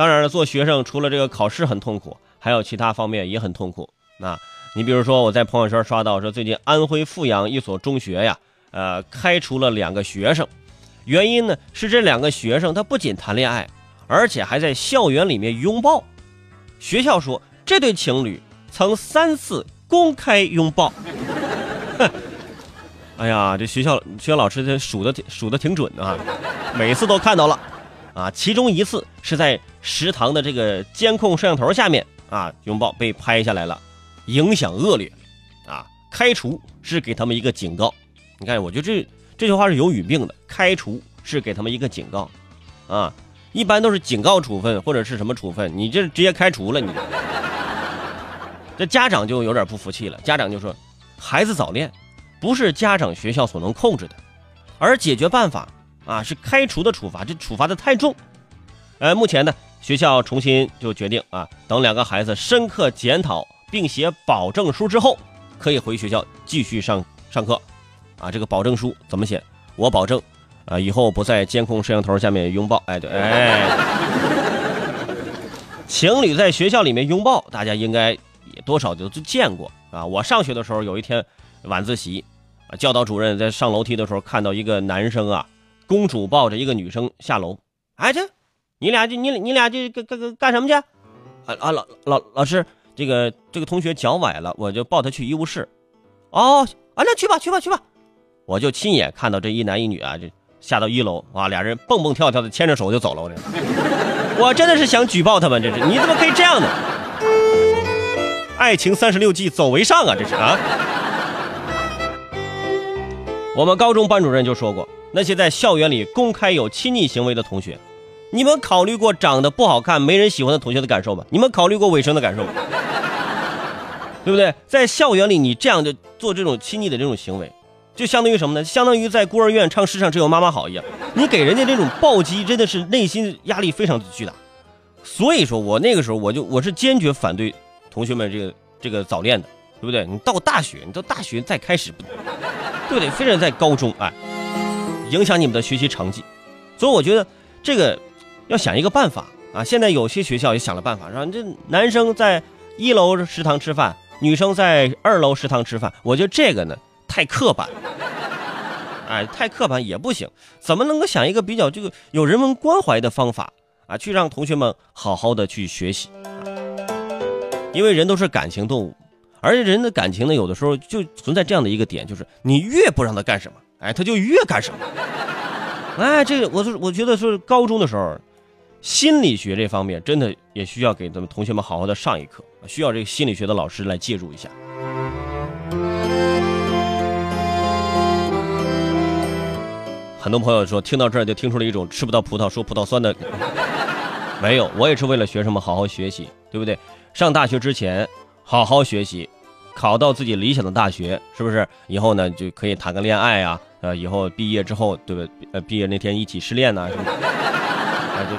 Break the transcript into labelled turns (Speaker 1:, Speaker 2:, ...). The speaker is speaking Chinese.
Speaker 1: 当然了，做学生除了这个考试很痛苦，还有其他方面也很痛苦。那你比如说，我在朋友圈刷到说，最近安徽阜阳一所中学呀，呃，开除了两个学生，原因呢是这两个学生他不仅谈恋爱，而且还在校园里面拥抱。学校说这对情侣曾三次公开拥抱。哎呀，这学校学校老师这数的数的挺准的啊，每次都看到了。啊，其中一次是在食堂的这个监控摄像头下面啊，拥抱被拍下来了，影响恶劣，啊，开除是给他们一个警告。你看，我觉得这这句话是有语病的，开除是给他们一个警告，啊，一般都是警告处分或者是什么处分，你这直接开除了你。这家长就有点不服气了，家长就说，孩子早恋不是家长学校所能控制的，而解决办法。啊，是开除的处罚，这处罚的太重。呃，目前呢，学校重新就决定啊，等两个孩子深刻检讨并写保证书之后，可以回学校继续上上课。啊，这个保证书怎么写？我保证，啊，以后不在监控摄像头下面拥抱。哎，对，哎，情侣在学校里面拥抱，大家应该也多少都都见过啊。我上学的时候，有一天晚自习，啊，教导主任在上楼梯的时候看到一个男生啊。公主抱着一个女生下楼，哎，这，你俩就你你俩就干干干什么去？啊啊，老老老师，这个这个同学脚崴了，我就抱他去医务室。哦，啊，那去吧去吧去吧，我就亲眼看到这一男一女啊，就下到一楼啊，俩人蹦蹦跳跳的牵着手就走了。我这，我真的是想举报他们，这是你怎么可以这样呢？爱情三十六计，走为上啊，这是啊。我们高中班主任就说过。那些在校园里公开有亲昵行为的同学，你们考虑过长得不好看、没人喜欢的同学的感受吗？你们考虑过尾生的感受吗？对不对？在校园里，你这样就做这种亲昵的这种行为，就相当于什么呢？相当于在孤儿院唱“世上只有妈妈好”一样，你给人家这种暴击，真的是内心压力非常的巨大。所以说我那个时候，我就我是坚决反对同学们这个这个早恋的，对不对？你到大学，你到大学再开始，对不对？非得在高中，哎。影响你们的学习成绩，所以我觉得这个要想一个办法啊！现在有些学校也想了办法，让这男生在一楼食堂吃饭，女生在二楼食堂吃饭。我觉得这个呢太刻板，哎，太刻板也不行。怎么能够想一个比较这个有人文关怀的方法啊，去让同学们好好的去学习？因为人都是感情动物，而且人的感情呢，有的时候就存在这样的一个点，就是你越不让他干什么。哎，他就越干什么？哎，这个我是我觉得是高中的时候，心理学这方面真的也需要给咱们同学们好好的上一课，需要这个心理学的老师来介入一下。很多朋友说听到这儿就听出了一种吃不到葡萄说葡萄酸的，没有，我也是为了学生们好好学习，对不对？上大学之前好好学习。考到自己理想的大学，是不是以后呢就可以谈个恋爱呀？呃，以后毕业之后，对不对？呃，毕业那天一起失恋呢？啊，就